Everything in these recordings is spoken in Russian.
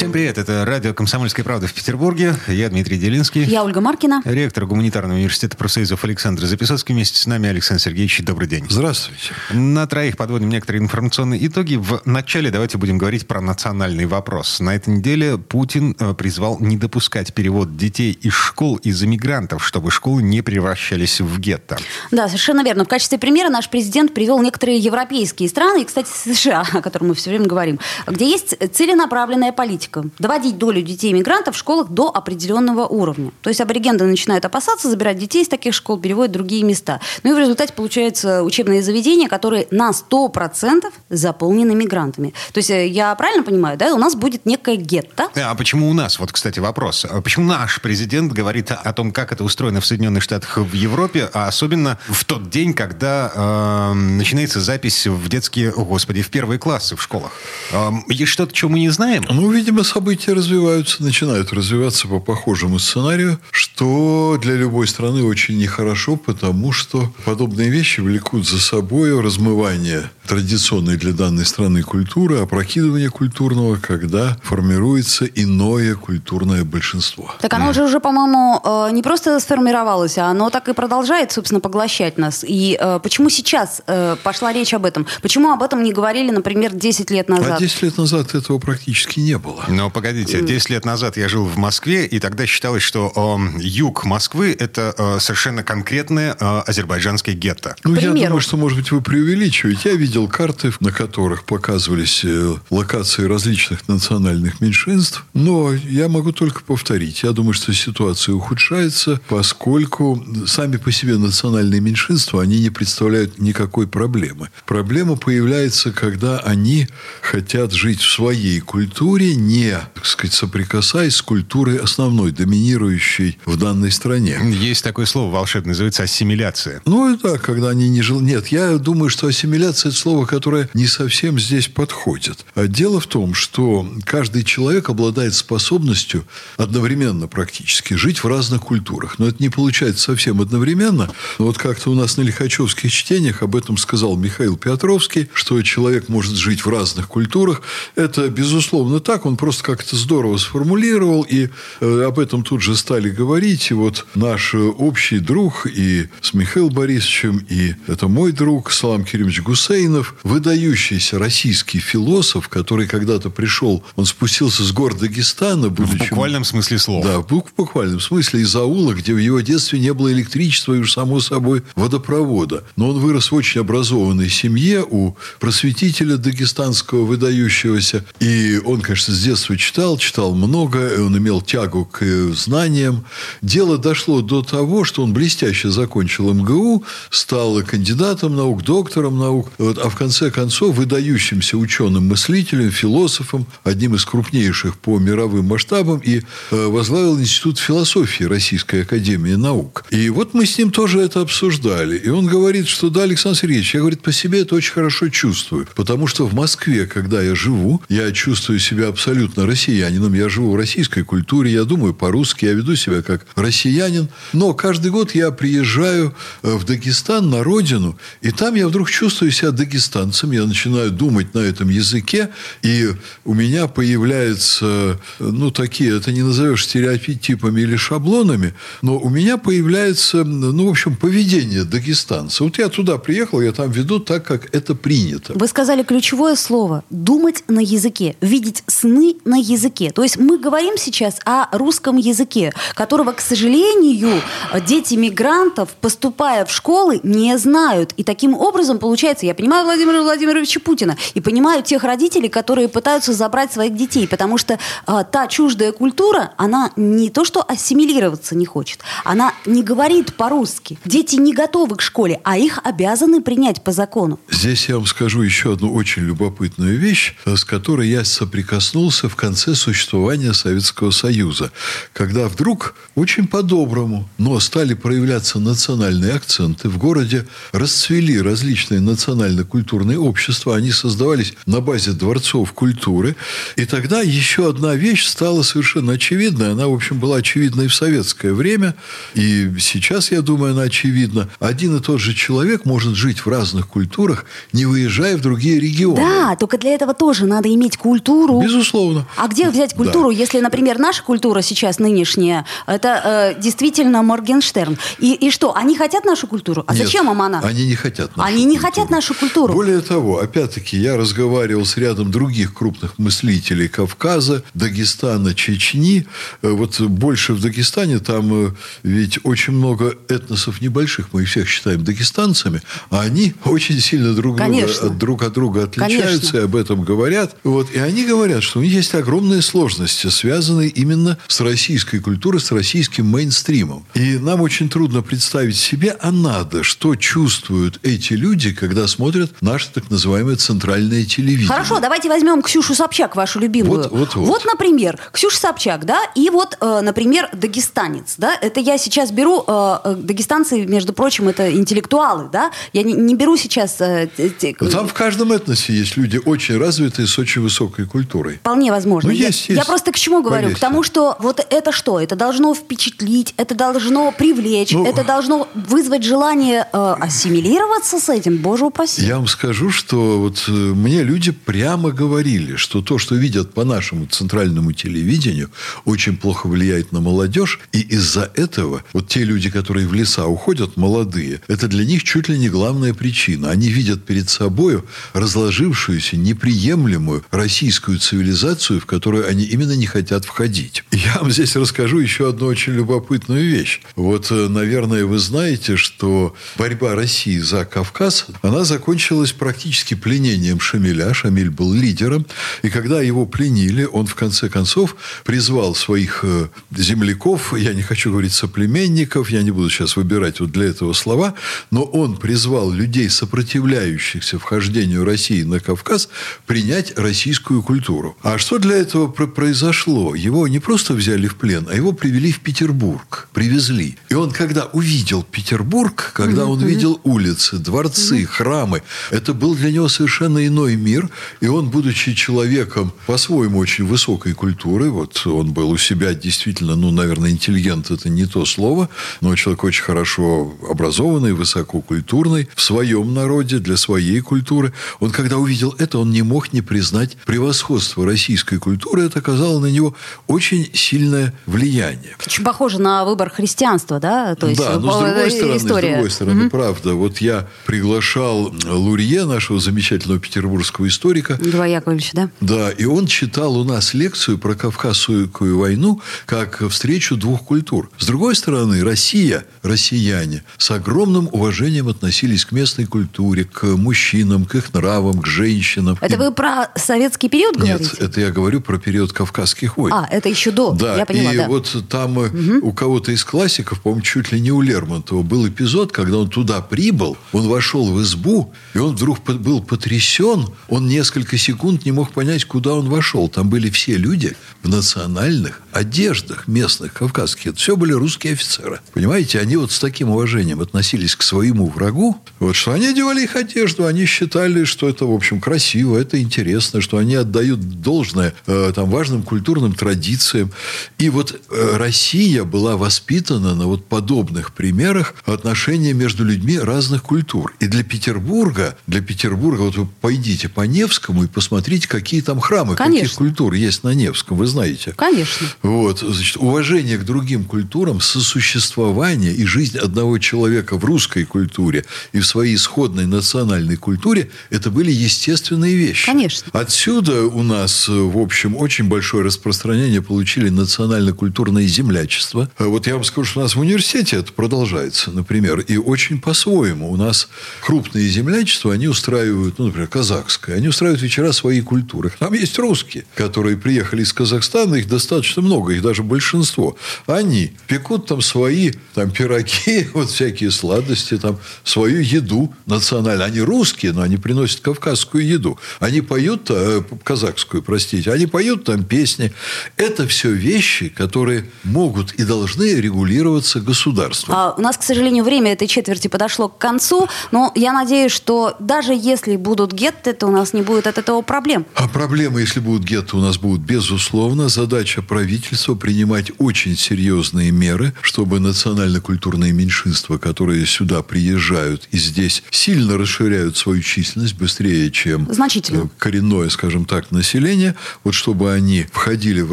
Всем привет, это радио «Комсомольская правда» в Петербурге. Я Дмитрий Делинский. Я Ольга Маркина. Ректор Гуманитарного университета профсоюзов Александр Записоцкий. Вместе с нами Александр Сергеевич. Добрый день. Здравствуйте. На троих подводим некоторые информационные итоги. В начале давайте будем говорить про национальный вопрос. На этой неделе Путин э, призвал не допускать перевод детей из школ из иммигрантов, чтобы школы не превращались в гетто. Да, совершенно верно. В качестве примера наш президент привел некоторые европейские страны, и, кстати, США, о котором мы все время говорим, где есть целенаправленная политика политика доводить долю детей-мигрантов в школах до определенного уровня. То есть аборигенты начинают опасаться забирать детей из таких школ, переводят в другие места. Ну и в результате получается учебные заведения, которые на 100% заполнены мигрантами. То есть э, я правильно понимаю, да, у нас будет некое гетто. А почему у нас? Вот, кстати, вопрос. А почему наш президент говорит о том, как это устроено в Соединенных Штатах в Европе, а особенно в тот день, когда э, начинается запись в детские, о, господи, в первые классы в школах? Э, есть что-то, чего мы не знаем? Ну, видимо, Видимо, события развиваются, начинают развиваться по похожему сценарию, что для любой страны очень нехорошо, потому что подобные вещи влекут за собой размывание традиционной для данной страны культуры, опрокидывание культурного, когда формируется иное культурное большинство. Так оно же уже, по-моему, э, не просто сформировалось, а оно так и продолжает, собственно, поглощать нас. И э, почему сейчас э, пошла речь об этом? Почему об этом не говорили, например, 10 лет назад? А 10 лет назад этого практически не было. Но погодите, 10 лет назад я жил в Москве, и тогда считалось, что э, юг Москвы это э, совершенно конкретное э, азербайджанское гетто. Ну, я думаю, что, может быть, вы преувеличиваете. Я видел видел карты, на которых показывались э, локации различных национальных меньшинств, но я могу только повторить. Я думаю, что ситуация ухудшается, поскольку сами по себе национальные меньшинства, они не представляют никакой проблемы. Проблема появляется, когда они хотят жить в своей культуре, не, так сказать, соприкасаясь с культурой основной, доминирующей в данной стране. Есть такое слово волшебное, называется ассимиляция. Ну, это когда они не жил... Нет, я думаю, что ассимиляция – это слово слово, которое не совсем здесь подходит. А дело в том, что каждый человек обладает способностью одновременно практически жить в разных культурах. Но это не получается совсем одновременно. Но вот как-то у нас на лихачевских чтениях об этом сказал Михаил Петровский, что человек может жить в разных культурах. Это, безусловно, так. Он просто как-то здорово сформулировал, и э, об этом тут же стали говорить. И вот наш общий друг и с Михаилом Борисовичем, и это мой друг Салам Керимович Гусейнов, Леонов, выдающийся российский философ, который когда-то пришел, он спустился с гор Дагестана. Будучи, в буквальном смысле слова. Да, в буквальном смысле из аула, где в его детстве не было электричества и уж само собой водопровода. Но он вырос в очень образованной семье у просветителя дагестанского выдающегося. И он, конечно, с детства читал, читал много, и он имел тягу к знаниям. Дело дошло до того, что он блестяще закончил МГУ, стал кандидатом наук, доктором наук. Вот, а в конце концов выдающимся ученым-мыслителем, философом, одним из крупнейших по мировым масштабам, и э, возглавил Институт философии Российской Академии Наук. И вот мы с ним тоже это обсуждали. И он говорит, что да, Александр Сергеевич, я, говорит, по себе это очень хорошо чувствую. Потому что в Москве, когда я живу, я чувствую себя абсолютно россиянином. Я живу в российской культуре, я думаю по-русски, я веду себя как россиянин. Но каждый год я приезжаю э, в Дагестан на родину, и там я вдруг чувствую себя дагестанцем, я начинаю думать на этом языке, и у меня появляются, ну, такие, это не назовешь стереотипами или шаблонами, но у меня появляется, ну, в общем, поведение дагестанца. Вот я туда приехал, я там веду так, как это принято. Вы сказали ключевое слово – думать на языке, видеть сны на языке. То есть мы говорим сейчас о русском языке, которого, к сожалению, дети мигрантов, поступая в школы, не знают. И таким образом, получается, я понимаю Владимира Владимировича Путина и понимаю тех родителей, которые пытаются забрать своих детей, потому что э, та чуждая культура, она не то что ассимилироваться не хочет, она не говорит по-русски. Дети не готовы к школе, а их обязаны принять по закону. Здесь я вам скажу еще одну очень любопытную вещь, с которой я соприкоснулся в конце существования Советского Союза, когда вдруг очень по-доброму, но стали проявляться национальные акценты. В городе расцвели различные национально культурные общества. Они создавались на базе дворцов культуры. И тогда еще одна вещь стала совершенно очевидной. Она, в общем, была очевидной в советское время. И сейчас, я думаю, она очевидна. Один и тот же человек может жить в разных культурах, не выезжая в другие регионы. Да, только для этого тоже надо иметь культуру. Безусловно. А где взять культуру, Да. если, например, наша культура сейчас нынешняя, это э, действительно Моргенштерн. И, и что, они хотят нашу культуру? А Нет, зачем им она? Они не хотят нашу Они не культуру. хотят нашу культуру. Более того, опять-таки, я разговаривал с рядом других крупных мыслителей Кавказа, Дагестана, Чечни. Э, Вот больше в Дагестане, там э, ведь очень много этносов небольших, мы их всех считаем дагестанцами, а они очень сильно друг, друга, Конечно. от- друг от друга отличаются Конечно. и об этом говорят. Вот, и они говорят, что у них есть огромные сложности, связанные именно с российской культурой, с российским мейнстримом. И нам очень трудно представить себе, а надо, что чувствуют эти люди, когда смотрят наше так называемое центральное телевидение. Хорошо, давайте возьмем Ксюшу Собчак, вашу любимую. Вот, вот, вот. например, Ксюша Собчак, да, и вот, э, например, дагестанец, да, это я сейчас беру, э, э, дагестанцы, между прочим, это интеллектуалы, да, я не, не беру сейчас... э, те- Но Там в каждом этносе есть люди очень развитые, с очень высокой культурой. Вполне возможно. Ну, Я- есть, я, есть. просто к чему говорю? Поверьте. К тому, что вот это что? Это должно впечатлить, это должно привлечь, Ну, это должно вызвать желание э, ассимилироваться с этим. Боже упаси. Я вам скажу, что вот э, мне люди прямо говорили, что то, что видят по нашему центральному телевидению, очень плохо влияет на молодежь. И из-за этого вот те люди, которые в леса уходят, молодые, это для них чуть ли не главная причина. Они видят перед собой разложившуюся, неприемлемую российскую цивилизацию, в которую они именно не хотят входить. Я вам здесь расскажу еще одну очень любопытную вещь. Вот, э, наверное, вы знаете, что борьба России за Кавказ, она закончилась практически пленением Шамиля. Шамиль был лидером. И когда его пленили, он в конце концов призвал своих э, земляков, я не хочу говорить соплеменников, я не буду сейчас выбирать вот для этого слова, но он призвал людей, сопротивляющихся вхождению России на Кавказ, принять российскую культуру. А что для этого про- произошло? Его не просто взяли в плен, а его привели в Петербург. Привезли. И он, когда увидел Петербург, когда он видел улицы, дворцы, храмы, это был для него совершенно иной мир. И он, будучи человеком по-своему очень высокой культуры, вот он был у себя действительно, ну, наверное, интеллигент это не то слово, но человек очень хорошо образованный, высококультурный, в своем народе, для своей культуры. Он, когда увидел это, он не мог не признать превосходство российской культуры. Это оказало на него очень сильное влияние. Очень похоже на выбор христианства, да? То есть, да, но с э, другой стороны, история. с другой стороны, правда. Вот я приглашал Лурье, нашего замечательного петербургского историка, Льва Яковлевича, да? да, и он читал у нас лекцию про Кавказскую войну как встречу двух культур. С другой стороны, Россия, россияне с огромным уважением относились к местной культуре, к мужчинам, к их нравам, к женщинам. Это И- вы про советский период говорите? Нет, это я говорю про период Кавказских войн. А, это еще до. Да, Я поняла, и да. вот там э, у кого-то из классиков, по-моему, чуть ли не у Лермонтова, был эпизод, когда он туда прибыл, он вошел в избу, и он вдруг был потрясен, он несколько секунд не мог понять, куда он вошел. Там были все люди в национальных одеждах местных, кавказских. Это все были русские офицеры. Понимаете, они вот с таким уважением относились к своему врагу, вот что они одевали их одежду, они считали, что это, в общем, красиво, это интересно, что они отдают должное э, там важным культурным традициям. И вот э, Россия была воспитана на вот подобных примерах отношения между людьми разных культур. И для Петербурга, для Петербурга, вот вы пойдите по Невскому и посмотрите, какие там храмы, каких Конечно. культур есть на Невском, вы знаете. Конечно. Вот, значит, уважение к другим культурам, сосуществование и жизнь одного человека в русской культуре и в своей исходной национальной культуре – это были естественные вещи. Конечно. Отсюда у нас, в общем, очень большое распространение получили национально-культурное землячество. А Вот я вам скажу, что у нас в университете это продолжается, например, и очень по-своему. У нас крупные землячества, они устраивают, ну, например, казахское, они устраивают вечера своей культуры. Там есть русские, которые приехали из Казахстана, их достаточно много, их даже большинство. Они пекут там свои там, пироги, вот всякие сладости, там, свою еду национальную. Они русские, но они приносят кавказскую еду. Они поют, э, казахскую, простите, они поют там песни. Это все вещи, которые могут и должны регулироваться государством. А, у нас, к сожалению, время этой четверти подошло к концу, но я надеюсь, что что даже если будут гетты, то у нас не будет от этого проблем. А проблемы, если будут гетто, у нас будут безусловно. Задача правительства принимать очень серьезные меры, чтобы национально-культурные меньшинства, которые сюда приезжают и здесь сильно расширяют свою численность быстрее, чем Значительно. э, коренное, скажем так, население, вот чтобы они входили в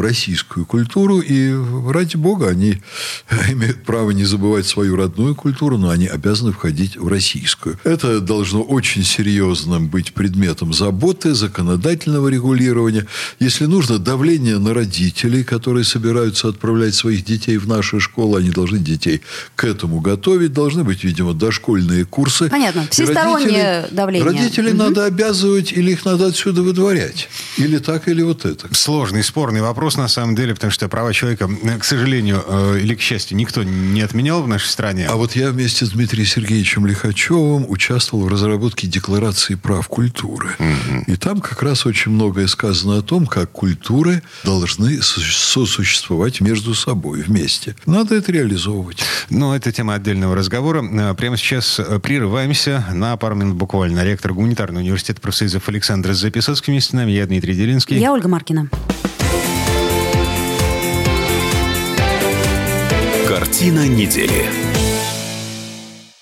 российскую культуру, и ради бога, они имеют право не забывать свою родную культуру, но они обязаны входить в российскую. Это должно очень серьезным быть предметом заботы, законодательного регулирования. Если нужно, давление на родителей, которые собираются отправлять своих детей в наши школы, они должны детей к этому готовить, должны быть, видимо, дошкольные курсы. Понятно. Всестороннее родителей- давление. Родителей надо обязывать, или их надо отсюда выдворять. Или так, или вот это. Сложный, спорный вопрос, на самом деле, потому что права человека, э, к сожалению, э, или к счастью, никто не отменял в нашей стране. А вот я вместе с Дмитрием Сергеевичем Лихачевым участвовал в разработке Декларации прав культуры. И там как раз очень многое сказано о том, как культуры должны со- сосуществовать между собой вместе. Надо это реализовывать. Но это тема отдельного разговора. Э, Прямо сейчас э, прерываемся на пару минут буквально. Ректор гуманитарного университета профсоюзов Александр Записоцкий вместе с нами. Я Дмитрий Делинский. Я Ольга Маркина. Картина недели.